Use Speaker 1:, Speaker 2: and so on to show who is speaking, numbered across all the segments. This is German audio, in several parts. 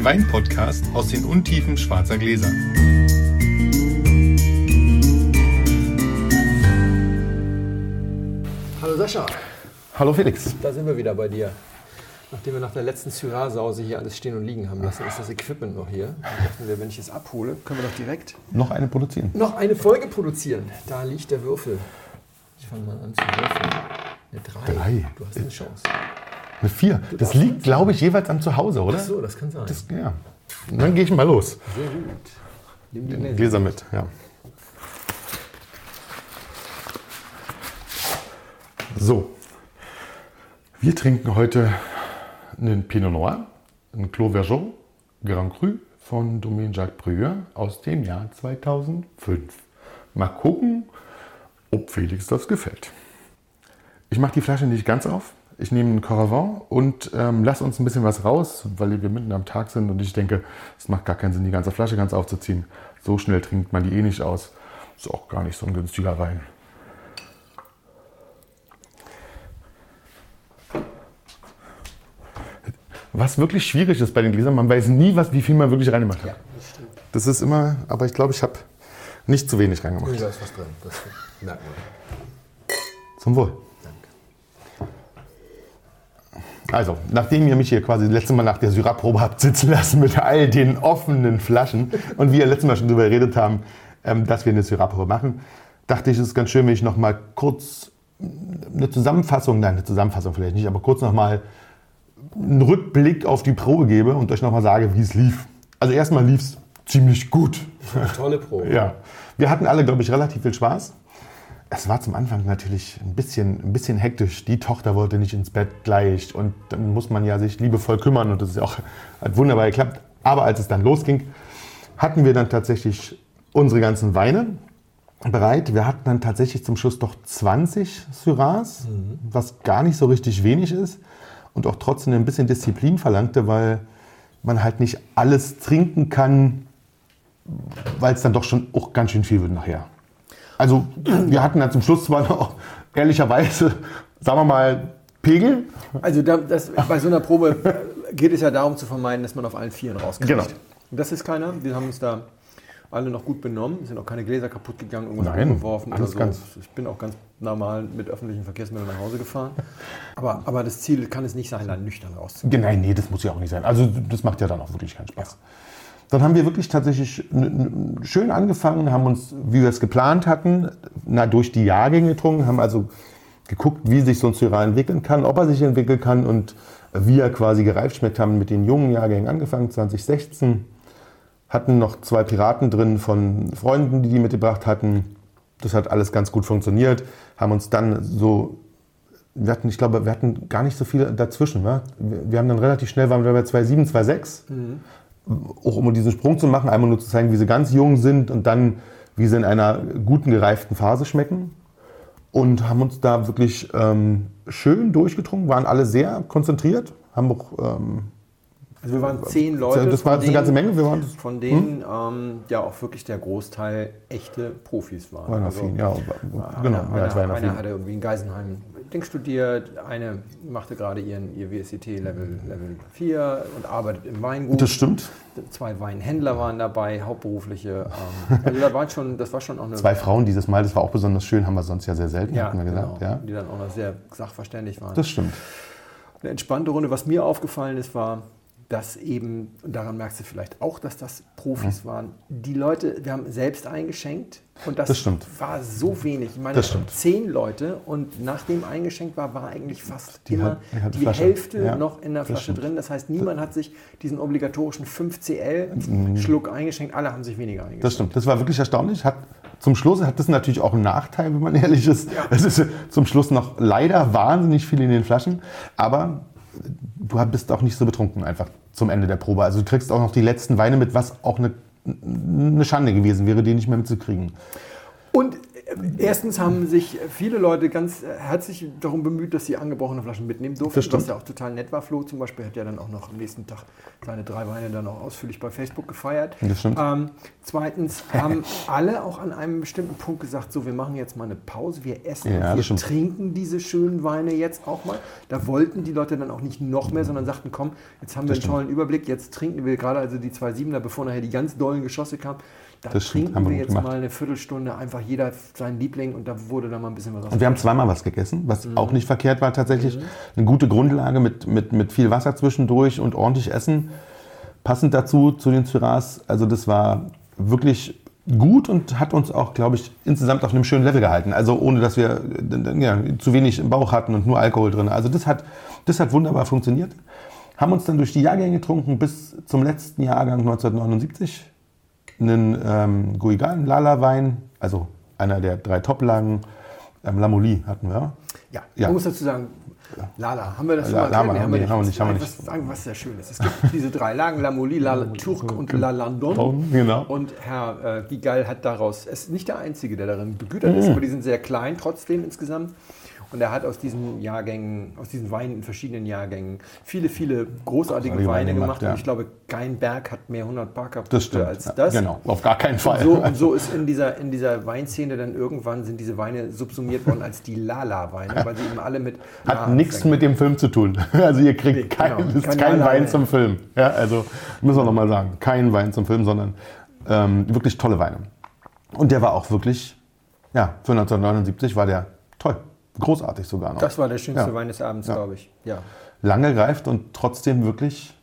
Speaker 1: den Wein-Podcast aus den Untiefen schwarzer Gläser.
Speaker 2: Hallo Sascha,
Speaker 3: Hallo Felix.
Speaker 2: da sind wir wieder bei dir. Nachdem wir nach der letzten Syrah-Sause hier alles stehen und liegen haben lassen, ist das Equipment noch hier. Dann dachten wir, wenn ich es abhole, können wir doch direkt
Speaker 3: Noch eine produzieren.
Speaker 2: noch eine Folge produzieren. Da liegt der Würfel. Ich fange mal an zu würfeln. Eine 3.
Speaker 3: Drei.
Speaker 2: Du hast eine Chance.
Speaker 3: Eine vier. Das
Speaker 2: darfst
Speaker 3: liegt, glaube ich, jeweils am Zuhause, oder?
Speaker 2: Ach so, das kann sein.
Speaker 3: Das, ja. Und dann gehe ich mal los.
Speaker 2: Sehr gut. Nimm die Gläser.
Speaker 3: Gläser mit, ja. So. Wir trinken heute einen Pinot Noir, einen Clos Vergeot Grand Cru von Domaine Jacques Breuer aus dem Jahr 2005. Mal gucken, ob Felix das gefällt. Ich mache die Flasche nicht ganz auf. Ich nehme einen Coravant und ähm, lasse uns ein bisschen was raus, weil wir mitten am Tag sind und ich denke, es macht gar keinen Sinn, die ganze Flasche ganz aufzuziehen. So schnell trinkt man die eh nicht aus. Ist auch gar nicht so ein günstiger Wein. Was wirklich schwierig ist bei den Gläsern, man weiß nie, was, wie viel man wirklich reingemacht hat.
Speaker 2: Ja, das stimmt.
Speaker 3: Das ist immer, aber ich glaube, ich habe nicht zu wenig reingemacht.
Speaker 2: Da ist was drin. Das merkt man.
Speaker 3: Zum Wohl. Also, nachdem ihr mich hier quasi das letzte Mal nach der Syrah-Probe habt sitzen lassen mit all den offenen Flaschen und wir letztes Mal schon darüber geredet haben, ähm, dass wir eine Syrah-Probe machen, dachte ich, es ist ganz schön, wenn ich noch mal kurz eine Zusammenfassung, nein, eine Zusammenfassung vielleicht nicht, aber kurz noch mal einen Rückblick auf die Probe gebe und euch noch mal sage, wie es lief. Also erstmal lief es ziemlich gut.
Speaker 2: Tolle Probe.
Speaker 3: Ja, wir hatten alle, glaube ich, relativ viel Spaß. Es war zum Anfang natürlich ein bisschen, ein bisschen hektisch. Die Tochter wollte nicht ins Bett gleich und dann muss man ja sich liebevoll kümmern und das ist ja auch, hat wunderbar geklappt. Aber als es dann losging, hatten wir dann tatsächlich unsere ganzen Weine bereit. Wir hatten dann tatsächlich zum Schluss doch 20 Syrahs, was gar nicht so richtig wenig ist und auch trotzdem ein bisschen Disziplin verlangte, weil man halt nicht alles trinken kann, weil es dann doch schon auch ganz schön viel wird nachher. Also wir hatten dann zum Schluss zwar noch ehrlicherweise, sagen wir mal, Pegel.
Speaker 2: Also da, das, bei so einer Probe geht es ja darum zu vermeiden, dass man auf allen Vieren rauskriegt.
Speaker 3: Genau.
Speaker 2: Und das ist keiner. Wir haben uns da alle noch gut benommen. Es sind auch keine Gläser kaputt gegangen, irgendwas
Speaker 3: Nein,
Speaker 2: umgeworfen oder
Speaker 3: alles
Speaker 2: so.
Speaker 3: ganz-
Speaker 2: Ich bin auch ganz normal mit öffentlichen Verkehrsmitteln nach Hause gefahren. Aber, aber das Ziel kann es nicht sein, da nüchtern rauszugehen.
Speaker 3: Nein, nee, das muss ja auch nicht sein. Also das macht ja dann auch wirklich keinen Spaß. Dann haben wir wirklich tatsächlich schön angefangen, haben uns, wie wir es geplant hatten, na, durch die Jahrgänge getrunken, haben also geguckt, wie sich so ein Syrah entwickeln kann, ob er sich entwickeln kann und wie er quasi gereift schmeckt, haben mit den jungen Jahrgängen angefangen, 2016. Hatten noch zwei Piraten drin von Freunden, die die mitgebracht hatten. Das hat alles ganz gut funktioniert. Haben uns dann so wir hatten, ich glaube, wir hatten gar nicht so viele dazwischen. Ne? Wir, wir haben dann relativ schnell, waren wir bei 2,7, 2,6. Auch um diesen Sprung zu machen, einmal nur zu zeigen, wie sie ganz jung sind und dann, wie sie in einer guten, gereiften Phase schmecken. Und haben uns da wirklich ähm, schön durchgetrunken, waren alle sehr konzentriert, haben auch, ähm,
Speaker 2: Also wir waren zehn Leute.
Speaker 3: das war
Speaker 2: von
Speaker 3: eine ganze
Speaker 2: denen-
Speaker 3: Menge, wir waren
Speaker 2: Von denen ähm, ja auch wirklich der Großteil echte Profis waren.
Speaker 3: waren
Speaker 2: Also,
Speaker 3: affin, ja, genau,
Speaker 2: Einer,
Speaker 3: ja,
Speaker 2: einer, einer hatte irgendwie in Geisenheim Ding studiert, eine machte gerade ihren, ihr WSET Level, Level 4 und arbeitet im Weingut.
Speaker 3: Das stimmt.
Speaker 2: Zwei Weinhändler waren dabei, hauptberufliche. Ähm, also da war schon, das war schon auch eine.
Speaker 3: Zwei Frauen dieses Mal, das war auch besonders schön, haben wir sonst ja sehr selten,
Speaker 2: ja,
Speaker 3: hatten wir
Speaker 2: genau,
Speaker 3: gesagt. Ja,
Speaker 2: die dann auch noch sehr sachverständig waren.
Speaker 3: das stimmt.
Speaker 2: eine entspannte Runde. Was mir aufgefallen ist, war, dass eben, und daran merkst du vielleicht auch, dass das Profis waren, die Leute, wir haben selbst eingeschenkt und das,
Speaker 3: Das
Speaker 2: war so wenig. Ich meine, zehn Leute und nachdem eingeschenkt war, war eigentlich fast
Speaker 3: Die
Speaker 2: immer
Speaker 3: halb- die
Speaker 2: die. Hälfte
Speaker 3: Ja,
Speaker 2: noch in der Flasche
Speaker 3: stimmt.
Speaker 2: drin. Das heißt, niemand hat sich diesen obligatorischen 5cl-Schluck eingeschenkt, alle haben sich weniger eingeschenkt.
Speaker 3: Mhm. Das stimmt. Das war wirklich erstaunlich. Hat, zum Schluss hat das natürlich auch einen Nachteil, wenn man ehrlich ist. Es ist zum Schluss noch leider wahnsinnig viel in den Flaschen. Aber du bist auch nicht so betrunken einfach zum Ende der Probe. Also du kriegst auch noch die letzten Weine mit, was auch eine, eine Schande gewesen wäre, die nicht mehr mitzukriegen.
Speaker 2: Und Erstens haben sich viele Leute ganz herzlich darum bemüht, dass sie angebrochene Flaschen mitnehmen durften, was ja auch total nett war. Flo zum Beispiel hat ja dann auch noch am nächsten Tag seine drei Weine dann auch ausführlich bei Facebook gefeiert.
Speaker 3: Das stimmt.
Speaker 2: Ähm, zweitens haben alle auch an einem bestimmten Punkt gesagt, so wir machen jetzt mal eine Pause, wir essen,
Speaker 3: Ja,
Speaker 2: wir trinken diese schönen Weine jetzt auch mal. Da wollten die Leute dann auch nicht noch mehr, sondern sagten, komm, jetzt haben wir einen tollen Überblick, jetzt trinken wir gerade also die zwei Siebener, bevor nachher die ganz dollen Geschosse kamen. Da
Speaker 3: Das stimmt,
Speaker 2: trinken
Speaker 3: haben wir
Speaker 2: jetzt
Speaker 3: gemacht.
Speaker 2: mal eine Viertelstunde einfach jeder seinen Liebling und da wurde dann mal ein bisschen was
Speaker 3: Und wir haben zweimal was gegessen, was auch nicht verkehrt war tatsächlich. Eine gute Grundlage mit, mit, mit viel Wasser zwischendurch und ordentlich Essen. Passend dazu, zu den Syrahs. Also das war wirklich gut und hat uns auch, glaube ich, insgesamt auf einem schönen Level gehalten. Also ohne, dass wir äh, ja, zu wenig im Bauch hatten und nur Alkohol drin. Also das hat, das hat wunderbar funktioniert. Haben uns dann durch die Jahrgänge getrunken bis zum letzten Jahrgang 1979 einen ähm, Guigan Lala Wein, also einer der drei Top-Lagen. Ähm, Lamouly hatten wir.
Speaker 2: Ja,
Speaker 3: Ja.
Speaker 2: man muss dazu sagen, Lala, haben wir das schon mal
Speaker 3: Lama
Speaker 2: erklärt?
Speaker 3: haben wir- haben wir nicht, haben wir nicht.
Speaker 2: Was, sagen, was sehr schön ist. Es gibt diese drei Lagen, La Moli, La Turc und La Landon.
Speaker 3: Genau.
Speaker 2: Und Herr äh, Gigal hat daraus, er ist nicht der Einzige, der darin begütert
Speaker 3: Mhm.
Speaker 2: ist, aber die sind sehr klein trotzdem insgesamt. Und er hat aus diesen Jahrgängen, aus diesen Weinen in verschiedenen Jahrgängen viele, viele großartige Weine
Speaker 3: Weine
Speaker 2: gemacht.
Speaker 3: gemacht, ja.
Speaker 2: Und ich glaube, kein Berg hat mehr 100 Parker
Speaker 3: Das stimmt.
Speaker 2: als das.
Speaker 3: Genau, auf gar keinen Fall.
Speaker 2: So, und so ist in dieser, in dieser Weinszene dann irgendwann sind diese Weine subsumiert worden als die Lala-Weine, weil sie eben alle mit
Speaker 3: Hat nichts mit dem Film zu tun. Also ihr kriegt
Speaker 2: Nee,
Speaker 3: kein,
Speaker 2: genau.
Speaker 3: ist
Speaker 2: Kein
Speaker 3: Wein zum Film. Ja, also müssen wir nochmal sagen, kein Wein zum Film, sondern ähm, wirklich tolle Weine. Und der war auch wirklich, ja, für 1979 war der. Großartig sogar noch.
Speaker 2: Das war der schönste
Speaker 3: Ja.
Speaker 2: Wein des Abends,
Speaker 3: Ja.
Speaker 2: glaube ich. Ja.
Speaker 3: Lange greift und trotzdem wirklich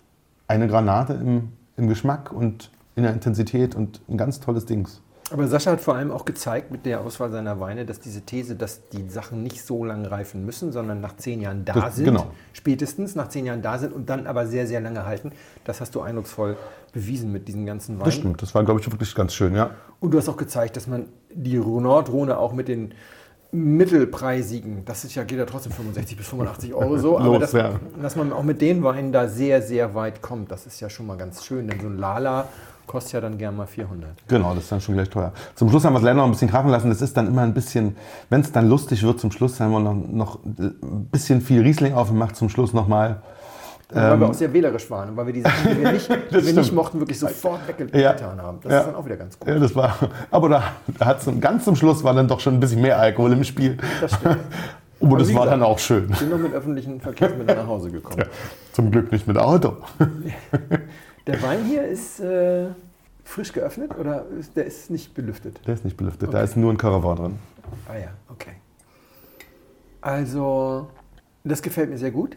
Speaker 3: eine Granate im, im Geschmack und in der Intensität und ein ganz tolles Dings.
Speaker 2: Aber Sascha hat vor allem auch gezeigt mit der Auswahl seiner Weine, dass diese These, dass die Sachen nicht so lange reifen müssen, sondern nach zehn Jahren da
Speaker 3: Das-
Speaker 2: sind,
Speaker 3: genau.
Speaker 2: spätestens nach zehn Jahren da sind und dann aber sehr, sehr lange halten. Das hast du eindrucksvoll bewiesen mit diesen ganzen Weinen.
Speaker 3: Das stimmt, das war, glaube ich, wirklich ganz schön, ja.
Speaker 2: Und du hast auch gezeigt, dass man die Nordrhone auch mit den mittelpreisigen, das ist ja, geht ja trotzdem 65 bis 85 Euro so, aber
Speaker 3: Los,
Speaker 2: dass,
Speaker 3: ja.
Speaker 2: dass man auch mit den Weinen da sehr, sehr weit kommt, das ist ja schon mal ganz schön, denn so ein Lala kostet ja dann gern mal 400.
Speaker 3: Genau, das ist dann schon gleich teuer. Zum Schluss haben wir es leider noch ein bisschen krachen lassen. Das ist dann immer ein bisschen, wenn es dann lustig wird, zum Schluss haben wir noch, noch ein bisschen viel Riesling aufgemacht, zum Schluss nochmal.
Speaker 2: Weil wir auch sehr wählerisch waren und weil wir die Sachen, die wir nicht, die wir
Speaker 3: Ähm. stimmt.
Speaker 2: nicht mochten, wirklich sofort weggetan haben. Das
Speaker 3: Ja.
Speaker 2: ist dann auch wieder ganz gut.
Speaker 3: Ja, das war, aber da, da hat's, ganz zum Schluss war dann doch schon ein bisschen mehr Alkohol im Spiel.
Speaker 2: Das stimmt.
Speaker 3: Aber das
Speaker 2: wie
Speaker 3: war
Speaker 2: gesagt,
Speaker 3: dann auch schön.
Speaker 2: Sind noch mit öffentlichen Verkehrsmitteln nach Hause gekommen.
Speaker 3: Zum Glück nicht mit Auto.
Speaker 2: Der Wein hier ist äh, frisch geöffnet oder ist, der ist nicht belüftet?
Speaker 3: Der ist nicht belüftet, da ist nur ein Caravon drin.
Speaker 2: Ah ja, okay. Also, das gefällt mir sehr gut.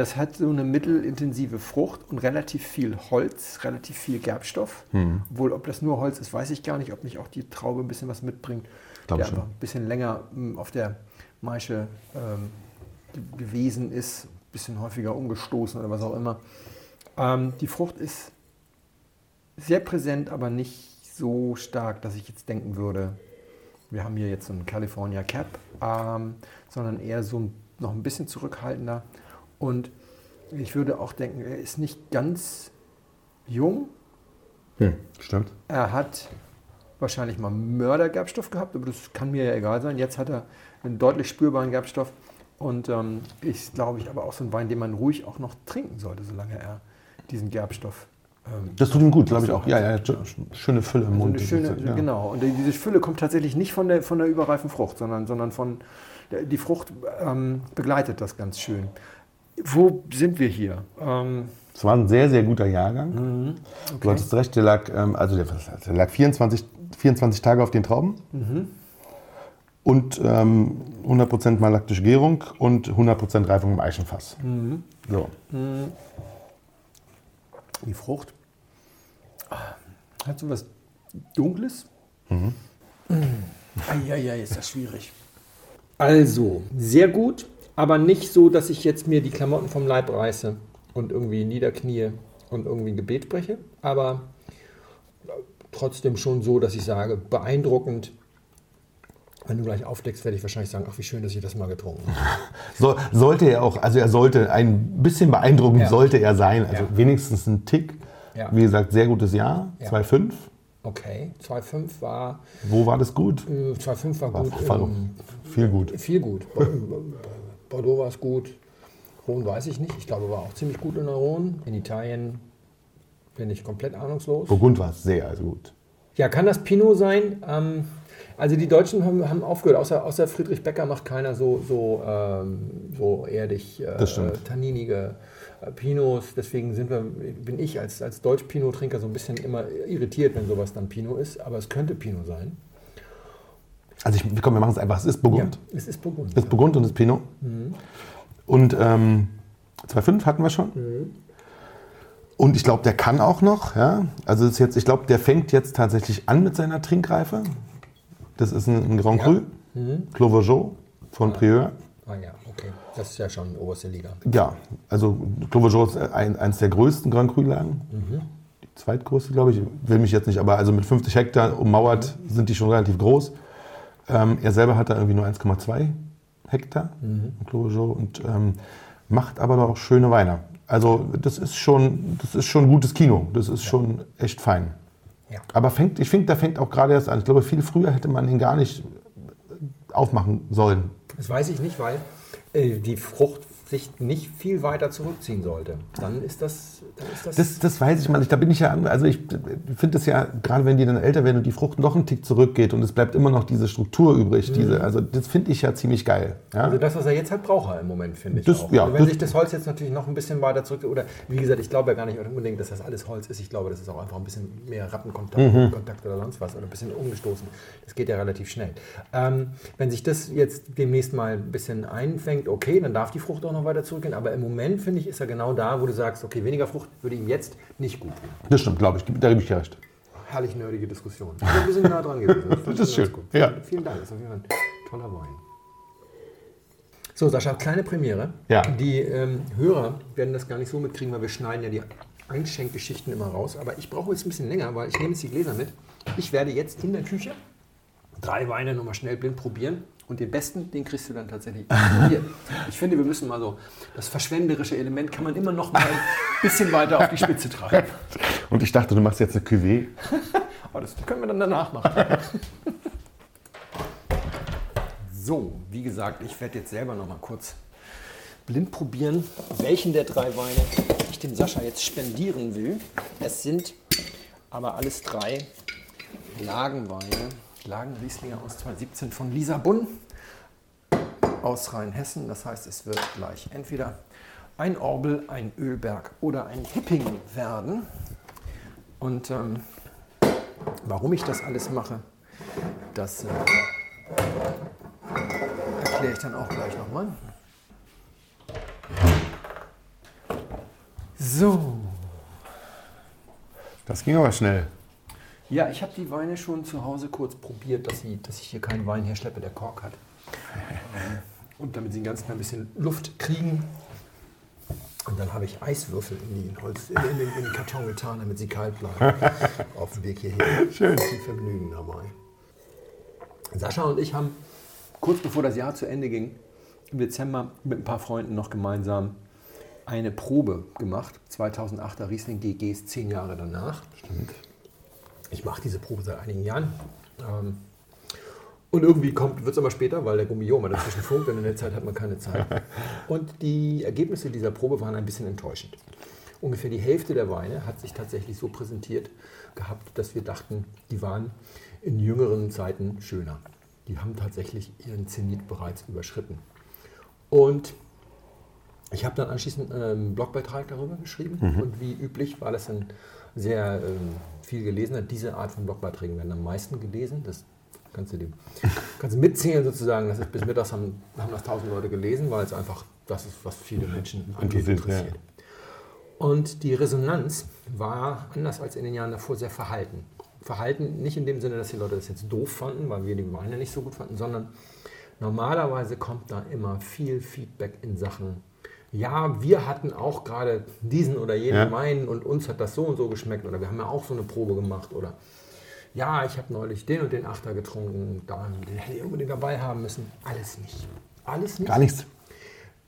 Speaker 2: Das hat so eine mittelintensive Frucht und relativ viel Holz, relativ viel Gerbstoff.
Speaker 3: Hm.
Speaker 2: Obwohl, ob das nur Holz ist, weiß ich gar nicht. Ob nicht auch die Traube ein bisschen was mitbringt. Der
Speaker 3: schon.
Speaker 2: einfach ein bisschen länger mm, auf der Maische ähm, ge- gewesen ist, ein bisschen häufiger umgestoßen oder was auch immer. Ähm, die Frucht ist sehr präsent, aber nicht so stark, dass ich jetzt denken würde, wir haben hier jetzt so einen California Cap, ähm, sondern eher so ein, noch ein bisschen zurückhaltender. Und ich würde auch denken, er ist nicht ganz jung.
Speaker 3: Stimmt.
Speaker 2: Er hat wahrscheinlich mal Mördergerbstoff gehabt, aber das kann mir ja egal sein. Jetzt hat er einen deutlich spürbaren Gerbstoff. Und ähm, ist, glaube ich, aber auch so ein Wein, den man ruhig auch noch trinken sollte, solange er diesen Gerbstoff. Ähm,
Speaker 3: Das tut ihm gut, glaube ich auch. Ja, ja, sch- schöne Fülle im
Speaker 2: so
Speaker 3: Mund.
Speaker 2: schöne,
Speaker 3: ja.
Speaker 2: Genau. Und die- diese Fülle kommt tatsächlich nicht von der, von der überreifen Frucht, sondern, sondern von die Frucht ähm, begleitet das ganz schön. Wo sind wir hier? Ähm,
Speaker 3: Es war ein sehr, sehr guter Jahrgang.
Speaker 2: Mhm.
Speaker 3: Du hattest recht, der lag, ähm, also der, der lag 24, 24 Tage auf den Trauben.
Speaker 2: Mhm.
Speaker 3: Und ähm, 100% malaktische Gärung und 100% Reifung im Eichenfass.
Speaker 2: Mhm.
Speaker 3: So.
Speaker 2: die Frucht hat so was Dunkles. Mhm. Eieiei, ist das schwierig. Also, sehr gut, aber nicht so, dass ich jetzt mir die Klamotten vom Leib reiße und irgendwie niederknie und irgendwie ein Gebet spreche, aber trotzdem schon so, dass ich sage, beeindruckend. Wenn du gleich aufdeckst, werde ich wahrscheinlich sagen, ach, wie schön, dass ich das mal getrunken habe.
Speaker 3: So, sollte er auch, also er sollte ein bisschen beeindruckend
Speaker 2: Ja.
Speaker 3: sollte er sein, also
Speaker 2: Ja.
Speaker 3: wenigstens ein Tick.
Speaker 2: Ja.
Speaker 3: Wie gesagt, sehr gutes Jahr,
Speaker 2: Ja.
Speaker 3: 2,5.
Speaker 2: okay. 2,5 war,
Speaker 3: Wo war das gut?
Speaker 2: äh, 2,5 war
Speaker 3: War
Speaker 2: gut.
Speaker 3: voll-
Speaker 2: ähm,
Speaker 3: viel gut.
Speaker 2: Viel gut. Bordeaux war es gut. Rhone weiß ich nicht. Ich glaube, war auch ziemlich gut in der Rhone. In Italien bin ich komplett ahnungslos.
Speaker 3: Burgund war sehr also gut.
Speaker 2: Ja, kann das Pinot sein? Ähm, also die Deutschen haben, haben aufgehört. Außer, außer Friedrich Becker macht keiner so, so, ähm, so erdig äh, tanninige äh, Pinots. Deswegen sind wir, bin ich als, als Deutsch-Pinot-Trinker so ein bisschen immer irritiert, wenn sowas dann Pinot ist. Aber es könnte Pinot sein.
Speaker 3: Also ich, komm, wir machen es einfach. Es ist Burgund.
Speaker 2: Ja, es ist Burgund.
Speaker 3: Es ist Burgund und es ist Pinot. Und ähm, 2,5 hatten wir schon. Und ich glaube, der kann auch noch. Ja? Also ist jetzt, ich glaube, der fängt jetzt tatsächlich an mit seiner Trinkreife. Das ist ein, ein Grand
Speaker 2: Ja.
Speaker 3: Cru, Clos Vougeot von Prieur.
Speaker 2: Ah ja, okay. Das ist ja schon oberste Liga.
Speaker 3: Ja, also Clos ist ein, eines der größten Grand Cru-Lagen. Die zweitgrößte, glaube ich. Will mich jetzt nicht, aber also mit 50 Hektar ummauert sind die schon relativ groß. Ähm, er selber hat da irgendwie nur 1,2 Hektar im Clos und ähm, macht aber doch schöne Weine. Also das ist schon, das ist schon gutes Kino. Das ist schon echt fein.
Speaker 2: Ja.
Speaker 3: Aber fängt, ich finde, der fängt auch gerade erst an. Ich glaube, viel früher hätte man ihn gar nicht aufmachen sollen.
Speaker 2: Das weiß ich nicht, weil äh, die Frucht sich nicht viel weiter zurückziehen sollte. Dann ist das. Dann ist das,
Speaker 3: Das, das weiß ich mal nicht. Da bin ich ja, also ich finde es ja, gerade wenn die dann älter werden und die Frucht noch einen Tick zurückgeht und es bleibt immer noch diese Struktur übrig, diese, also das finde ich ja ziemlich geil. Ja?
Speaker 2: also das, was er jetzt hat, braucht er im Moment, finde ich.
Speaker 3: Das-
Speaker 2: auch.
Speaker 3: ja,
Speaker 2: also wenn sich das Holz jetzt natürlich noch ein bisschen weiter zurück. Oder wie gesagt, ich glaube ja gar nicht unbedingt, dass das alles Holz ist. Ich glaube, das ist auch einfach ein bisschen mehr Rattenkontakt
Speaker 3: Mhm.
Speaker 2: Kontakt oder sonst was. Oder ein bisschen umgestoßen. Das geht ja relativ schnell. Ähm, wenn sich das jetzt demnächst mal ein bisschen einfängt, okay, dann darf die Frucht auch noch weiter zurückgehen. Aber im Moment, finde ich, ist er genau da, wo du sagst, okay, weniger Frucht würde ihm jetzt nicht gut tun.
Speaker 3: Das stimmt, glaube ich. Da gebe ich dir recht.
Speaker 2: Herrlich nerdige Diskussion. Wir sind nah dran gewesen.
Speaker 3: Das ist
Speaker 2: ganz
Speaker 3: schön. Ja.
Speaker 2: Vielen Dank. Das ist auf jeden Fall ein toller Wein. So, Sascha, kleine Premiere.
Speaker 3: Ja.
Speaker 2: Die ähm, Hörer werden das gar nicht so mitkriegen, weil wir schneiden ja die Einschenkgeschichten immer raus. Aber ich brauche jetzt ein bisschen länger, weil ich nehme jetzt die Gläser mit. Ich werde jetzt in der Küche drei Weine nochmal schnell blind probieren. Und den besten, den kriegst du dann tatsächlich hier. Ich finde, wir müssen mal so, das verschwenderische Element kann man immer noch mal ein bisschen weiter auf die Spitze treiben.
Speaker 3: Und ich dachte, du machst jetzt eine Cuvée.
Speaker 2: Aber das können wir dann danach machen. So, wie gesagt, ich werde jetzt selber noch mal kurz blind probieren, welchen der drei Weine ich dem Sascha jetzt spendieren will. Es sind aber alles drei Lagenweine, Lagenrieslinger aus 2017 von Lisa Bunn aus Rheinhessen. Das heißt, es wird gleich entweder ein Orbel, ein Ölberg oder ein Hipping werden. Und ähm, warum ich das alles mache, das äh, erkläre ich dann auch gleich nochmal. So,
Speaker 3: Das ging aber schnell.
Speaker 2: Ja, ich habe die Weine schon zu Hause kurz probiert, dass, sie, dass ich hier keinen Wein herschleppe, der Kork hat. Und damit sie ein ganz klein bisschen Luft kriegen. Und dann habe ich Eiswürfel in den, Holz, in, in, den, in den Karton getan, damit sie kalt bleiben. Auf dem Weg hierher.
Speaker 3: Schön.
Speaker 2: Viel Vergnügen dabei. Sascha und ich haben kurz bevor das Jahr zu Ende ging, im Dezember mit ein paar Freunden noch gemeinsam eine Probe gemacht. 2008er Riesling GGs, zehn Jahre danach. Stimmt. Ich mache diese Probe seit einigen Jahren. Ähm, und irgendwie wird es aber später, weil der Gummio mal dazwischen funkt und in der Zeit hat man keine Zeit. Und die Ergebnisse dieser Probe waren ein bisschen enttäuschend. Ungefähr die Hälfte der Weine hat sich tatsächlich so präsentiert gehabt, dass wir dachten, die waren in jüngeren Zeiten schöner. Die haben tatsächlich ihren Zenit bereits überschritten. Und ich habe dann anschließend einen Blogbeitrag darüber geschrieben und wie üblich war das ein sehr ähm, viel gelesener. Diese Art von Blogbeiträgen werden am meisten gelesen. Das kannst du dem kannst du mitzählen sozusagen. Das ist bis mittags haben, haben das tausend Leute gelesen, weil es einfach das ist, was viele Menschen angeht,
Speaker 3: Interessiert,
Speaker 2: interessiert. Und die Resonanz war anders als in den Jahren davor sehr verhalten. Verhalten nicht in dem Sinne, dass die Leute das jetzt doof fanden, weil wir die Weine nicht so gut fanden, sondern normalerweise kommt da immer viel Feedback in Sachen, ja, wir hatten auch gerade diesen oder jenen
Speaker 3: Ja.
Speaker 2: Wein und uns hat das so und so geschmeckt oder wir haben ja auch so eine Probe gemacht oder ja, ich habe neulich den und den Achter getrunken, da, den hätte ich unbedingt dabei haben müssen. Alles nicht. Alles nicht.
Speaker 3: Gar nichts.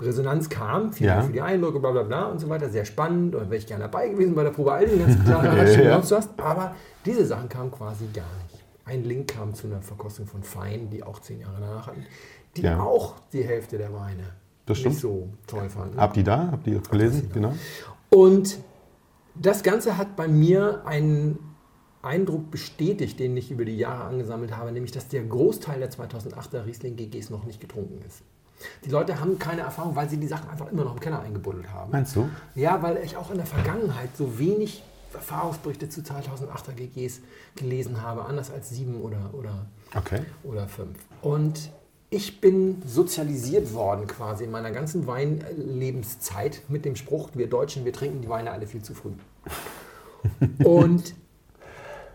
Speaker 2: Resonanz kam, vielen
Speaker 3: Ja.
Speaker 2: Dank für die Eindrücke, bla bla bla und so weiter, sehr spannend, und wäre ich gerne dabei gewesen bei der Probe, all die ganzen klaren
Speaker 3: Ja,
Speaker 2: was. aber diese Sachen kamen quasi gar nicht. Ein Link kam zu einer Verkostung von Fein, die auch zehn Jahre danach hatten, die
Speaker 3: Ja.
Speaker 2: auch die Hälfte der Weine
Speaker 3: Das stimmt.
Speaker 2: nicht so toll fanden.
Speaker 3: Habt ihr da? Habt ihr gelesen? Genau.
Speaker 2: Und das Ganze hat bei mir einen Eindruck bestätigt, den ich über die Jahre angesammelt habe, nämlich dass der Großteil der 2008er Riesling GGs noch nicht getrunken ist. Die Leute haben keine Erfahrung, weil sie die Sachen einfach immer noch im Keller eingebuddelt haben.
Speaker 3: Meinst du?
Speaker 2: Ja, weil ich auch in der Vergangenheit so wenig Erfahrungsberichte zu 2008er GGs gelesen habe, anders als sieben oder, oder,
Speaker 3: Okay.
Speaker 2: oder fünf. Und ich bin sozialisiert worden quasi in meiner ganzen Weinlebenszeit mit dem Spruch, wir Deutschen, wir trinken die Weine alle viel zu früh. Und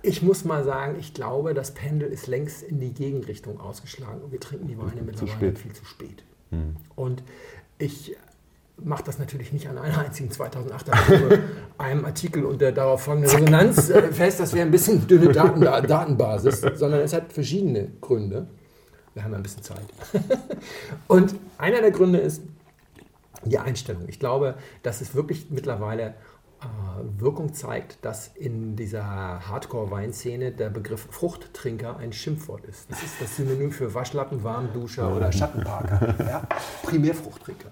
Speaker 2: ich muss mal sagen, ich glaube, das Pendel ist längst in die Gegenrichtung ausgeschlagen und wir trinken die Weine mittlerweile viel zu spät. Und ich mache das natürlich nicht an einer einzigen 2008er Probe, einem Artikel und der darauf folgenden Resonanz äh, fest, das wäre ein bisschen dünne Daten, Datenbasis, sondern es hat verschiedene Gründe. Wir haben ein bisschen Zeit. und einer der Gründe ist die Einstellung. Ich glaube, dass es wirklich mittlerweile äh, Wirkung zeigt, dass in dieser Hardcore-Weinszene der Begriff Fruchttrinker ein Schimpfwort ist. Das ist das Synonym für Waschlappen, Warmduscher oder Schattenparker. Ja? Primärfruchttrinker.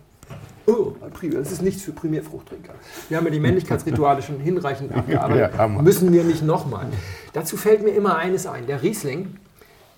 Speaker 2: Oh, Primär, das ist nichts für Primärfruchttrinker. Wir haben ja die Männlichkeitsrituale schon hinreichend abgearbeitet.
Speaker 3: Ja.
Speaker 2: Müssen wir nicht nochmal. Dazu fällt mir immer eines ein. Der Riesling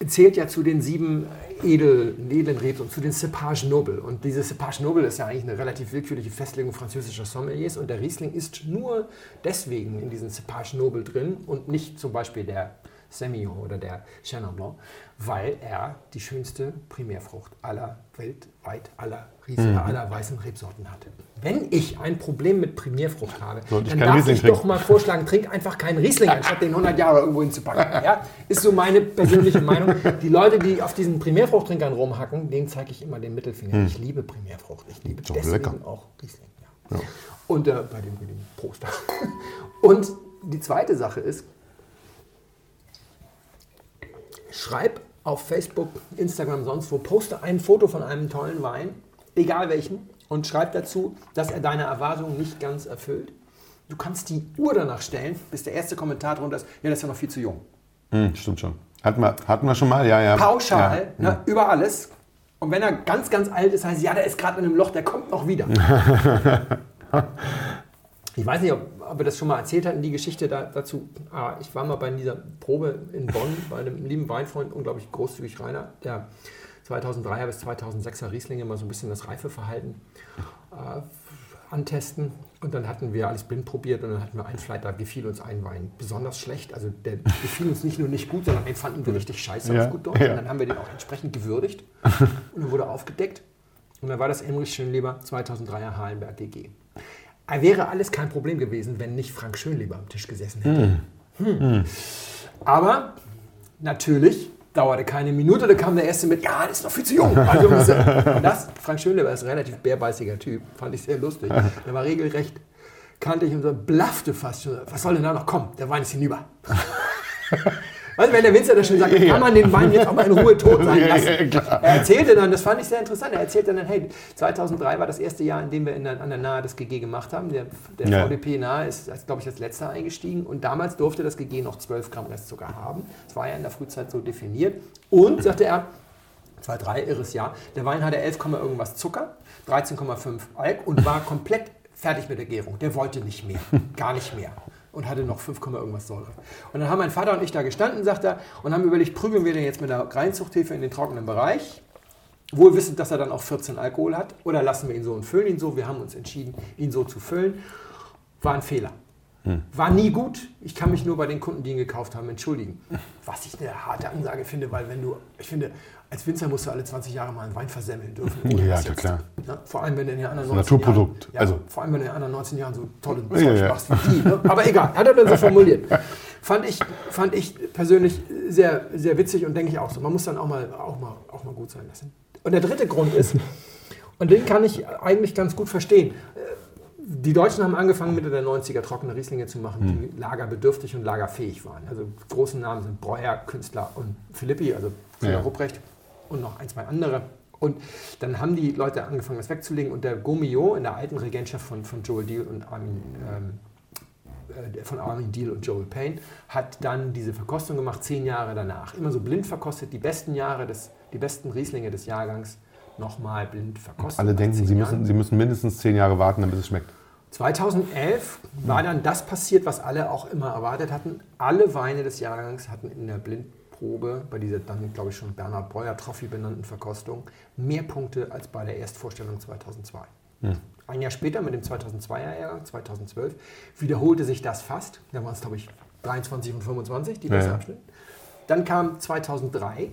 Speaker 2: zählt ja zu den sieben edel, edlen und zu den Cepage Noble. Und diese Cepage Noble ist ja eigentlich eine relativ willkürliche Festlegung französischer Sommeliers. Und der Riesling ist nur deswegen in diesen Cepage Noble drin und nicht zum Beispiel der Semillon oder der Chenin Blanc, weil er die schönste Primärfrucht aller weltweit aller Riesling,
Speaker 3: Mhm.
Speaker 2: aller weißen Rebsorten hatte. Wenn ich ein Problem mit Primärfrucht habe,
Speaker 3: Sollte
Speaker 2: dann darf
Speaker 3: Riesling
Speaker 2: ich
Speaker 3: trinken.
Speaker 2: doch mal vorschlagen, trink einfach keinen Riesling, anstatt den 100 Jahre irgendwo hinzupacken. Ja? Ist so meine persönliche Meinung. Die Leute, die auf diesen Primärfruchttrinkern rumhacken, denen zeige ich immer den Mittelfinger. Ich liebe Primärfrucht. Ich liebe
Speaker 3: doch
Speaker 2: deswegen
Speaker 3: lecker.
Speaker 2: auch Riesling. Ja. Und äh, bei dem, bei dem Prost. Und die zweite Sache ist, schreib auf Facebook, Instagram, sonst wo, poste ein Foto von einem tollen Wein, egal welchen, und schreib dazu, dass er deine Erwartungen nicht ganz erfüllt. Du kannst die Uhr danach stellen, bis der erste Kommentar drunter ist, ja, das ist ja noch viel zu jung.
Speaker 3: Hm, stimmt schon. Hatten wir, hatten wir schon mal, ja, ja.
Speaker 2: Pauschal,
Speaker 3: Ja.
Speaker 2: ne, über alles. Und wenn er ganz, ganz alt ist, heißt es, ja, der ist gerade in einem Loch, der kommt noch wieder. Ich weiß nicht, ob, ob wir das schon mal erzählt hatten, die Geschichte da, dazu. Ah, ich war mal bei dieser Probe in Bonn bei einem lieben Weinfreund, unglaublich großzügig Rainer, der 2003er bis 2006er Rieslinge mal so ein bisschen das Reifeverhalten äh, antesten. Und dann hatten wir alles blind probiert und dann hatten wir einen Flight, da gefiel uns ein Wein besonders schlecht. Also der gefiel uns nicht nur nicht gut, sondern den fanden wir richtig scheiße
Speaker 3: Ja,
Speaker 2: auf gut Deutsch.
Speaker 3: ja.
Speaker 2: Und dann haben wir den auch entsprechend gewürdigt und dann wurde aufgedeckt. Und dann war das Emrich Schönleber 2003er Halenberg GG. Er wäre alles kein Problem gewesen, wenn nicht Frank Schönleber am Tisch gesessen hätte. Hm. Aber natürlich dauerte keine Minute, da kam der Erste mit, ja, das ist noch viel zu jung. Also das, Frank Schönleber ist ein relativ bärbeißiger Typ, fand ich sehr lustig. Der war regelrecht kannte ich und so blaffte fast schon. Was soll denn da noch kommen? Der Wein ist hinüber. Weißt wenn der Winzer das schon sagt, kann man den Wein jetzt auch mal in Ruhe tot sein
Speaker 3: Ja,
Speaker 2: lassen.
Speaker 3: ja.
Speaker 2: Er erzählte dann, das fand ich sehr interessant, er erzählte dann, hey, 2003 war das erste Jahr, in dem wir in der, an der Nahe das GG gemacht haben. Der, der
Speaker 3: Ja.
Speaker 2: VDP Nahe ist, glaube ich, als letzter eingestiegen und damals durfte das GG noch 12 Gramm Restzucker haben. Das war ja in der Frühzeit so definiert. Und, sagte er, 2,3, irres Jahr. Der Wein hatte 11, Komma irgendwas Zucker, 13,5 Alk und war komplett fertig mit der Gärung. Der wollte nicht mehr, gar nicht mehr. Und hatte noch 5, Komma irgendwas Säure. Und dann haben mein Vater und ich da gestanden, sagt er, und haben überlegt, prügeln wir den jetzt mit der Reinzuchthefe in den trockenen Bereich, wohl wissend, dass er dann auch 14 Alkohol hat, oder lassen wir ihn so und füllen ihn so. Wir haben uns entschieden, ihn so zu füllen. War ein Fehler. War nie gut. Ich kann mich nur bei den Kunden, die ihn gekauft haben, entschuldigen. Was ich eine harte Ansage finde, weil wenn du, ich finde, als Winzer musst du alle 20 Jahre mal einen Wein versemmeln dürfen.
Speaker 3: Ja, ja, klar.
Speaker 2: Ne? Vor allem, wenn du in den anderen
Speaker 3: ein
Speaker 2: 19
Speaker 3: Naturprodukt.
Speaker 2: Jahren, ja,
Speaker 3: Also-
Speaker 2: vor allem, wenn du in den anderen 19 Jahren so tolle
Speaker 3: Ja,
Speaker 2: Zeug
Speaker 3: ja.
Speaker 2: machst wie die. Ne? Aber egal, hat er dann so formuliert. Fand ich, fand ich persönlich sehr, sehr witzig und denke ich auch so. Man muss dann auch mal, auch, mal, auch mal gut sein lassen. Und der dritte Grund ist, und den kann ich eigentlich ganz gut verstehen. Die Deutschen haben angefangen, Mitte der 90er trockene Rieslinge zu machen, die lagerbedürftig und lagerfähig waren. Also große Namen sind Breuer, Künstler und Philippi, also Frieder
Speaker 3: Ja.
Speaker 2: Rupprecht und noch ein, zwei andere. Und dann haben die Leute angefangen, das wegzulegen. Und der Gomio in der alten Regentschaft von, von Joel Deal und Armin, ähm, äh, von Armin Deal und Joel Payne hat dann diese Verkostung gemacht, zehn Jahre danach. Immer so blind verkostet, die besten Jahre, des, die besten Rieslinge des Jahrgangs nochmal blind verkostet.
Speaker 3: Alle denken, sie müssen, sie müssen mindestens zehn Jahre warten, damit es schmeckt.
Speaker 2: 2011 war dann das passiert, was alle auch immer erwartet hatten. Alle Weine des Jahrgangs hatten in der Blindprobe, bei dieser dann, glaube ich, schon Bernhard Breuer Trophy benannten Verkostung, mehr Punkte als bei der Erstvorstellung 2002. Ein Jahr später mit dem 2002er Jahrgang, 2012, wiederholte sich das fast. Da waren es, glaube ich, 23 und 25, die besser
Speaker 3: ja.
Speaker 2: abschnitten. Dann kam 2003.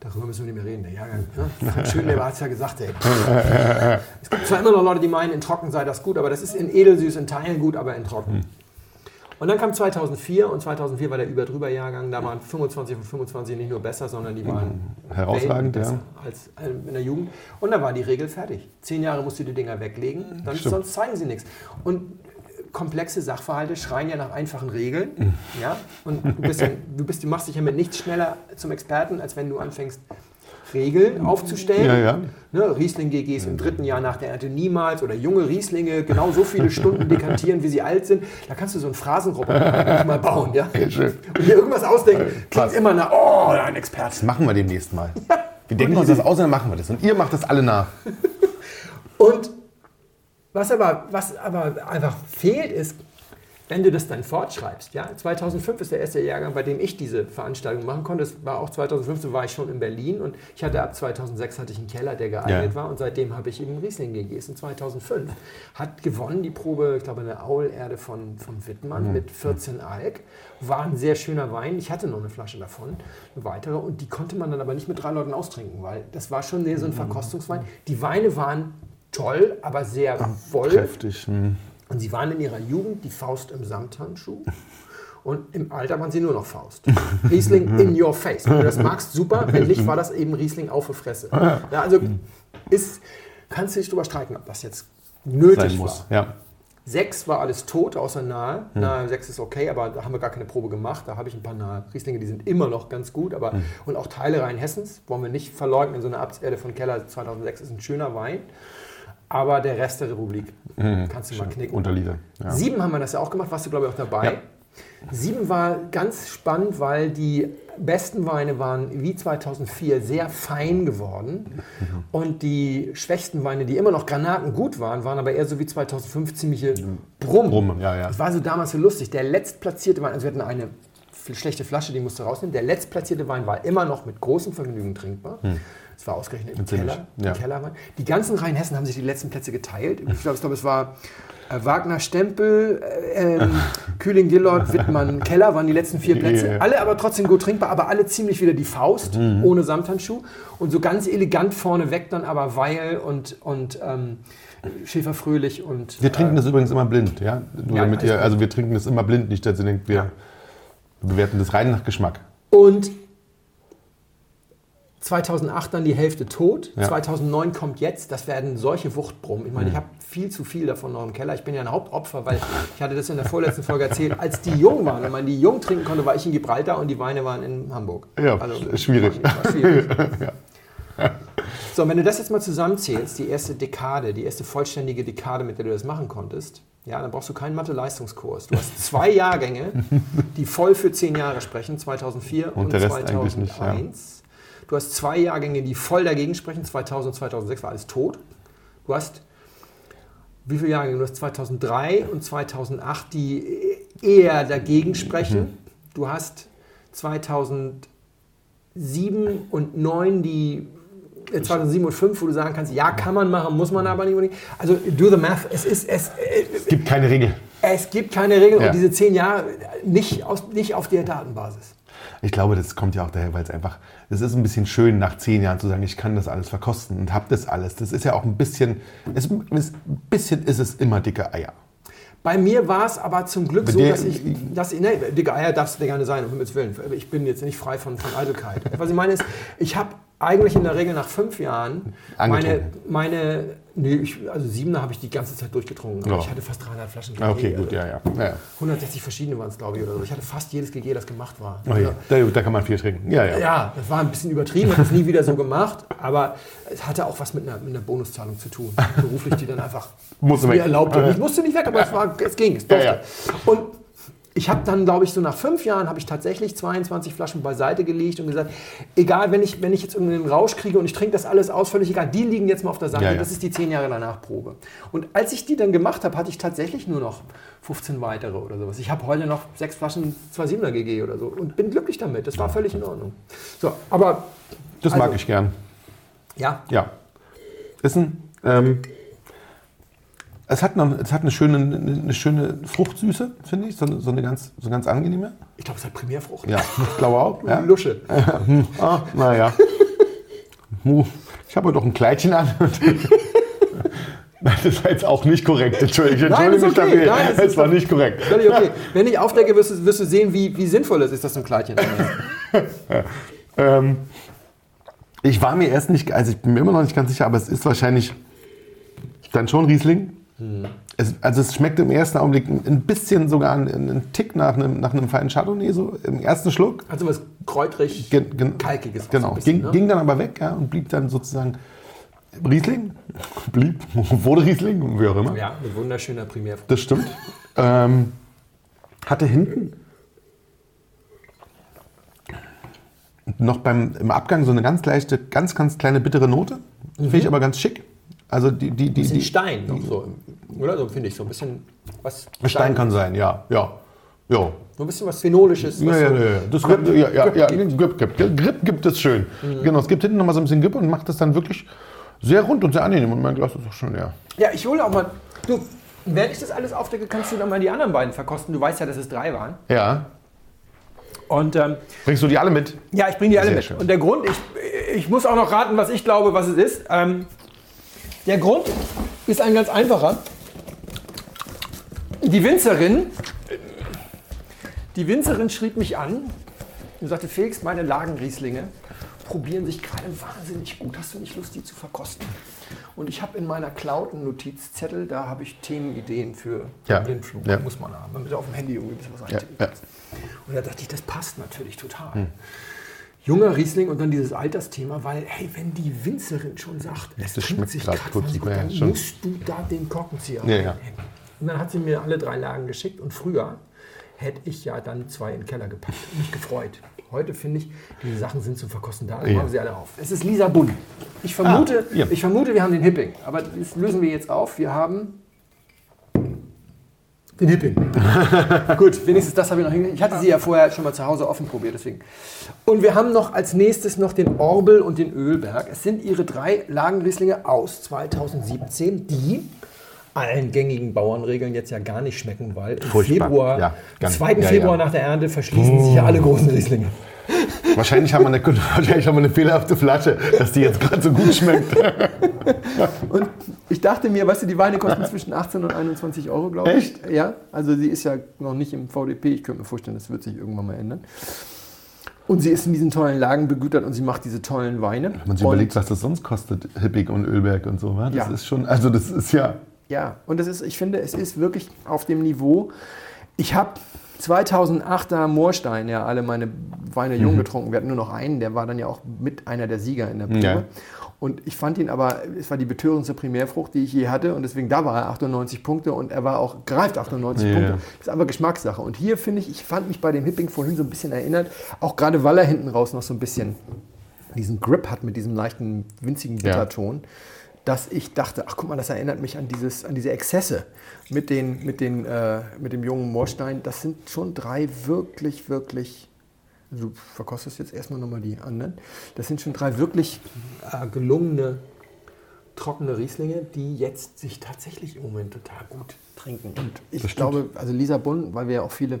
Speaker 2: Darüber müssen wir nicht mehr reden, der Jahrgang. Ne? Frank Schönleber hat es ja gesagt, ey. Es gibt zwar immer noch Leute, die meinen, in trocken sei das gut, aber das ist in edelsüß in Teilen gut, aber in trocken. Und dann kam 2004 und 2004 war der Über-Drüber-Jahrgang. Da waren 25 von 25 nicht nur besser, sondern die waren
Speaker 3: Herausragend, ja.
Speaker 2: als in der Jugend. Und dann war die Regel fertig. Zehn Jahre musst du die Dinger weglegen, dann, sonst zeigen sie nichts. Und komplexe Sachverhalte schreien ja nach einfachen Regeln. Ja? Und du, bist ja, du, bist, du machst dich ja mit nichts schneller zum Experten, als wenn du anfängst, Regeln aufzustellen.
Speaker 3: Ja, ja.
Speaker 2: Ne, Riesling GGs im dritten Jahr nach der Ernte niemals oder junge Rieslinge genau so viele Stunden dekantieren, wie sie alt sind. Da kannst du so ein Phrasenroboter mal bauen. Ja?
Speaker 3: schön.
Speaker 2: Und dir irgendwas ausdenken, klingt
Speaker 3: Krass.
Speaker 2: immer nach, oh, ein Experte.
Speaker 3: Das machen wir demnächst mal. Wir denken uns das aus und dann machen wir das. Und ihr macht das alle nach.
Speaker 2: Und was aber, was aber einfach fehlt, ist, wenn du das dann fortschreibst. Ja? 2005 ist der erste Jahrgang, bei dem ich diese Veranstaltung machen konnte. Das war auch 2015, war ich schon in Berlin und ich hatte ab 2006 hatte ich einen Keller, der geeignet
Speaker 3: Ja.
Speaker 2: war und seitdem habe ich eben Riesling. Und 2005 hat gewonnen die Probe, ich glaube eine Aulerde von, von Wittmann mit 14 Alk. War ein sehr schöner Wein. Ich hatte noch eine Flasche davon, eine weitere und die konnte man dann aber nicht mit drei Leuten austrinken, weil das war schon so ein Verkostungswein. Die Weine waren toll, aber sehr voll.
Speaker 3: Kräftig. hm.
Speaker 2: Und sie waren in ihrer Jugend die Faust im Samthandschuh. Und im Alter waren sie nur noch Faust. Riesling in your face. Wenn du das magst, super. Wenn nicht, war das eben Riesling auf die Fresse. Ja, also ist, kannst du dich drüber streiten, ob das jetzt nötig
Speaker 3: Sein
Speaker 2: war.
Speaker 3: muss. Ja.
Speaker 2: Sechs war alles tot, außer nahe. Nahe sechs ist okay, aber da haben wir gar keine Probe gemacht. Da habe ich ein paar nahe Rieslinge, die sind immer noch ganz gut. Aber, Und auch Teile Rheinhessens, wollen wir nicht verleugnen. So eine Abtserde von Keller 2006 ist ein schöner Wein. Aber der Rest der Republik kannst du mal knicken.
Speaker 3: Unterlieder. Ja.
Speaker 2: Sieben haben wir das ja auch gemacht, warst du glaube ich auch dabei.
Speaker 3: Ja.
Speaker 2: Sieben war ganz spannend, weil die besten Weine waren wie 2004 sehr fein geworden und die schwächsten Weine, die immer noch Granaten gut waren, waren aber eher so wie 2005 ziemliche Brumm.
Speaker 3: Brumm, ja, ja.
Speaker 2: Das war so damals so lustig. Der letztplatzierte Wein, also wir hatten eine schlechte Flasche, die musste rausnehmen. Der letztplatzierte Wein war immer noch mit großem Vergnügen trinkbar. Es war ausgerechnet im Keller.
Speaker 3: ja.
Speaker 2: Im Kellerwein. Die ganzen Rheinhessen haben sich die letzten Plätze geteilt. Ich glaube, ich glaube es war äh, Wagner Stempel, äh, ähm, Kühling Gillard, Wittmann, Keller waren die letzten vier Plätze. Alle aber trotzdem gut trinkbar, aber alle ziemlich wieder die Faust,
Speaker 3: Mhm.
Speaker 2: ohne Samthandschuh. Und so ganz elegant vorne weg dann aber Weil und, und ähm, Schäfer Fröhlich und.
Speaker 3: Wir trinken das übrigens immer blind, ja? Nur
Speaker 2: Ja,
Speaker 3: damit ihr, also wir trinken das immer blind, nicht, dass ihr denkt, wir
Speaker 2: Ja.
Speaker 3: bewerten das rein nach Geschmack.
Speaker 2: Und 2008 dann die Hälfte tot.
Speaker 3: Ja.
Speaker 2: 2009 kommt jetzt. Das werden solche Wuchtbrummen. Ich meine, ich habe viel zu viel davon noch im Keller. Ich bin ja ein Hauptopfer, weil ich hatte das in der vorletzten Folge erzählt. Als die jung waren, wenn man die jung trinken konnte, war ich in Gibraltar und die Weine waren in Hamburg.
Speaker 3: Ja, schwierig.
Speaker 2: War schwierig. So, und wenn du das jetzt mal zusammenzählst, die erste Dekade, die erste vollständige Dekade, mit der du das machen konntest, ja, dann brauchst du keinen Mathe-Leistungskurs. Du hast zwei Jahrgänge, die voll für zehn Jahre sprechen, 2004 und,
Speaker 3: Und der Rest
Speaker 2: 2001. Du hast zwei Jahrgänge, die voll dagegen sprechen, 2000 und 2006 war alles tot. Du hast, wie viele Jahrgänge? Du hast 2003 und 2008, die eher dagegen sprechen. Du hast 2007 und 2009 die äh, 2007 und 2005, wo du sagen kannst, ja, kann man machen, muss man aber nicht. Also do the math. Es, ist, es, äh,
Speaker 3: Es gibt keine Regel.
Speaker 2: es gibt keine Regeln
Speaker 3: Ja.
Speaker 2: und diese zehn Jahre nicht, aus, nicht auf der Datenbasis.
Speaker 3: Ich glaube, das kommt ja auch daher, weil es einfach, es ist ein bisschen schön, nach zehn Jahren zu sagen, ich kann das alles verkosten und habe das alles. Das ist ja auch ein bisschen, es, es, ein bisschen ist es immer dicke Eier.
Speaker 2: Bei mir war es aber zum Glück so, dass ich, dass ich, nee, dicke Eier darfst du gerne sein, um Himmels Willen. Ich bin jetzt nicht frei von, von Eitelkeit. Was ich meine ist, ich habe eigentlich in der Regel nach fünf Jahren meine, meine nee, ich, also Siebener habe ich die ganze Zeit durchgetrunken.
Speaker 3: Ja.
Speaker 2: Ich hatte fast 300 Flaschen
Speaker 3: Ah, Okay,
Speaker 2: GG,
Speaker 3: gut,
Speaker 2: also
Speaker 3: ja, ja. ja, ja.
Speaker 2: 160 verschiedene waren es, glaube ich, oder so. Ich hatte fast jedes GG, das gemacht war.
Speaker 3: Oh, ja. Da, da kann man viel trinken. Ja, ja.
Speaker 2: Ja, das war ein bisschen übertrieben, habe das nie wieder so gemacht, aber es hatte auch was mit einer, mit einer Bonuszahlung zu tun. Beruflich, die dann einfach mir erlaubt ich musste nicht weg, aber es, war, es ging, es durfte.
Speaker 3: Ja,
Speaker 2: Und ich habe dann, glaube ich, so nach fünf Jahren habe ich tatsächlich 22 Flaschen beiseite gelegt und gesagt, egal, wenn ich, wenn ich jetzt irgendeinen Rausch kriege und ich trinke das alles aus, völlig egal, die liegen jetzt mal auf der Seite,
Speaker 3: Ja, ja.
Speaker 2: das ist die zehn Jahre danach Probe. Und als ich die dann gemacht habe, hatte ich tatsächlich nur noch 15 weitere oder sowas. Ich habe heute noch sechs Flaschen 2,7er GG oder so und bin glücklich damit. Das war völlig in Ordnung. So, aber
Speaker 3: Das
Speaker 2: Also-
Speaker 3: mag ich gern.
Speaker 2: ja,
Speaker 3: Ja. Ist ein. Ähm, es hat, noch, es hat eine, schöne, eine schöne Fruchtsüße, finde ich. So, eine- so eine ganz, so ganz angenehme.
Speaker 2: ich glaube, es hat Primärfrucht.
Speaker 3: Ja, ich glaube auch. Ja.
Speaker 2: Lusche.
Speaker 3: Ah, naja. Ich habe doch ein Kleidchen an. Das war jetzt auch nicht korrekt. Entschuldigung,
Speaker 2: Nein,
Speaker 3: entschuldige mich
Speaker 2: okay.
Speaker 3: dafür.
Speaker 2: Nein, das
Speaker 3: war nicht korrekt.
Speaker 2: Okay. Wenn ich aufdecke, wirst du, wirst du sehen, wie, wie sinnvoll es ist, dass du ein Kleidchen anhast.
Speaker 3: Ähm, ich war mir erst nicht, also ich bin mir immer noch nicht ganz sicher, aber es ist wahrscheinlich dann schon Riesling. Es, also es schmeckt im ersten Augenblick ein ein bisschen sogar einen, einen Tick nach einem, nach einem feinen Chardonnay, so im ersten Schluck.
Speaker 2: Also was kräutrig,
Speaker 3: Gen, gen,
Speaker 2: kalkiges. so
Speaker 3: Genau,
Speaker 2: ein bisschen,
Speaker 3: ging,
Speaker 2: ne?
Speaker 3: ging dann aber weg ja, und blieb dann sozusagen Riesling. Blieb, wurde Riesling, wie auch immer.
Speaker 2: Ja, mit wunderschöner Primärfrucht.
Speaker 3: Das stimmt. ähm, hatte hinten noch beim, im Abgang so eine ganz leichte, ganz, ganz kleine bittere Note. Finde ich aber ganz schick. Also die, die, die,
Speaker 2: Bisschen
Speaker 3: die
Speaker 2: Stein noch so. Oder so finde ich. So ein bisschen was.
Speaker 3: Stein kann sein, ja. Ja. Ja.
Speaker 2: So ein bisschen was Phenolisches.
Speaker 3: Ja,
Speaker 2: was
Speaker 3: ja, ja, ja. Das Grip, ja, ja, ja, Grip, Grip, Grip, Grip gibt es schön. Genau, es gibt hinten noch mal so ein bisschen Grip und macht das dann wirklich sehr rund und sehr angenehm. Und mein Glas ist auch schon leer.
Speaker 2: Ja, ich hole auch mal. Du, während ich das alles aufdecke, kannst du dann mal die anderen beiden verkosten. Du weißt ja, dass es drei waren.
Speaker 3: Ja.
Speaker 2: Und ähm,
Speaker 3: Bringst du die alle mit?
Speaker 2: Ja, ich bringe die alle
Speaker 3: Sehr
Speaker 2: mit.
Speaker 3: schön.
Speaker 2: Und der Grund, ich, ich muss auch noch raten, was ich glaube, was es ist. Ähm, der Grund ist ein ganz einfacher. Die Winzerin, die Winzerin schrieb mich an und sagte, Felix, meine Lagenrieslinge probieren sich gerade wahnsinnig gut. Hast du nicht Lust, die zu verkosten? Und ich habe in meiner Cloud einen Notizzettel, da habe ich Themenideen für
Speaker 3: Ja.
Speaker 2: den Blindflug.
Speaker 3: Ja.
Speaker 2: Muss man haben. Man muss auf dem Handy irgendwie was
Speaker 3: Ja, ja.
Speaker 2: Und da dachte ich, das passt natürlich total.
Speaker 3: Hm.
Speaker 2: Junger Riesling und dann dieses Altersthema, weil, hey, wenn die Winzerin schon sagt, es
Speaker 3: das schmeckt
Speaker 2: sich gerade
Speaker 3: gut,
Speaker 2: gut,
Speaker 3: ja,
Speaker 2: dann
Speaker 3: schon.
Speaker 2: musst du da den Korkenzieher
Speaker 3: Ja, ja.
Speaker 2: Und dann hat sie mir alle drei Lagen geschickt und früher hätte ich ja dann zwei in den Keller gepackt und mich gefreut. Heute finde ich, diese Sachen sind zum Verkosten da, also
Speaker 3: Ja.
Speaker 2: machen sie alle auf. Es ist Lisa Bunn. Ich vermute,
Speaker 3: Ah, ja.
Speaker 2: ich vermute, wir haben den Hipping, aber das lösen wir jetzt auf. Wir haben den Hipping. Gut, wenigstens das habe ich noch hingekriegt. Ich hatte sie ja vorher schon mal zu Hause offen probiert, deswegen. Und wir haben noch als nächstes noch den Orbel und den Ölberg. Es sind ihre drei Lagenrieslinge aus 2017, die allen gängigen Bauernregeln jetzt ja gar nicht schmecken, weil im
Speaker 3: Furchtbar.
Speaker 2: Februar,
Speaker 3: Ja,
Speaker 2: am
Speaker 3: ganz-
Speaker 2: 2.
Speaker 3: ja,
Speaker 2: Februar
Speaker 3: ja.
Speaker 2: nach der Ernte verschließen sich ja alle großen Rieslinge.
Speaker 3: Wahrscheinlich haben, wir eine, wahrscheinlich haben wir eine fehlerhafte Flasche, dass die jetzt gerade so gut schmeckt.
Speaker 2: Und ich dachte mir, weißt du, die Weine kosten zwischen 18 und 21 Euro, glaube ich.
Speaker 3: Echt?
Speaker 2: Ja, also sie ist ja noch nicht im VDP. Ich könnte mir vorstellen, das wird sich irgendwann mal ändern. Und sie ist in diesen tollen Lagen begütert und sie macht diese tollen Weine.
Speaker 3: Wenn man sich
Speaker 2: und,
Speaker 3: überlegt, was das sonst kostet, Hippig und Ölberg und so. wa? Das
Speaker 2: Ja.
Speaker 3: ist schon, also das ist ja.
Speaker 2: Ja, und das ist, ich finde, es ist wirklich auf dem Niveau. Ich habe 2008er Moorstein ja alle meine Weine
Speaker 3: Mhm.
Speaker 2: jung getrunken. Wir hatten nur noch einen, der war dann ja auch mit einer der Sieger in der Probe.
Speaker 3: Ja.
Speaker 2: Und ich fand ihn aber, es war die betörendste Primärfrucht, die ich je hatte. Und deswegen, da war er 98 Punkte und er war auch greift 98
Speaker 3: Ja.
Speaker 2: Punkte. Das ist aber Geschmackssache. Und hier finde ich, ich fand mich bei dem Hipping vorhin so ein bisschen erinnert, auch gerade weil er hinten raus noch so ein bisschen diesen Grip hat mit diesem leichten, winzigen
Speaker 3: Ja.
Speaker 2: Dass ich dachte, ach guck mal, das erinnert mich an, dieses, an diese Exzesse mit, den, mit, den, äh, mit dem jungen Moorstein. Das sind schon drei wirklich, wirklich, also du verkostest jetzt erstmal nochmal die anderen, das sind schon drei wirklich äh, gelungene, trockene Rieslinge, die jetzt sich tatsächlich im Moment total gut trinken. Und ich glaube, also Lissabon, weil wir ja auch viele,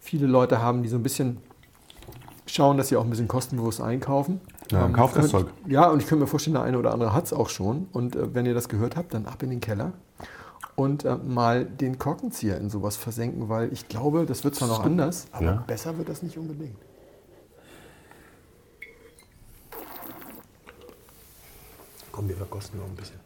Speaker 2: viele Leute haben, die so ein bisschen schauen, dass sie auch ein bisschen kostenbewusst einkaufen.
Speaker 3: Ja,
Speaker 2: ähm,
Speaker 3: kauft das Zeug.
Speaker 2: Ja, und ich könnte mir vorstellen, der eine oder andere hat es auch schon. Und äh, wenn ihr das gehört habt, dann ab in den Keller und äh, mal den Korkenzieher in sowas versenken, weil ich glaube, das wird zwar noch anders, aber
Speaker 3: ja.
Speaker 2: besser wird das nicht unbedingt.
Speaker 4: Komm, wir verkosten noch ein bisschen.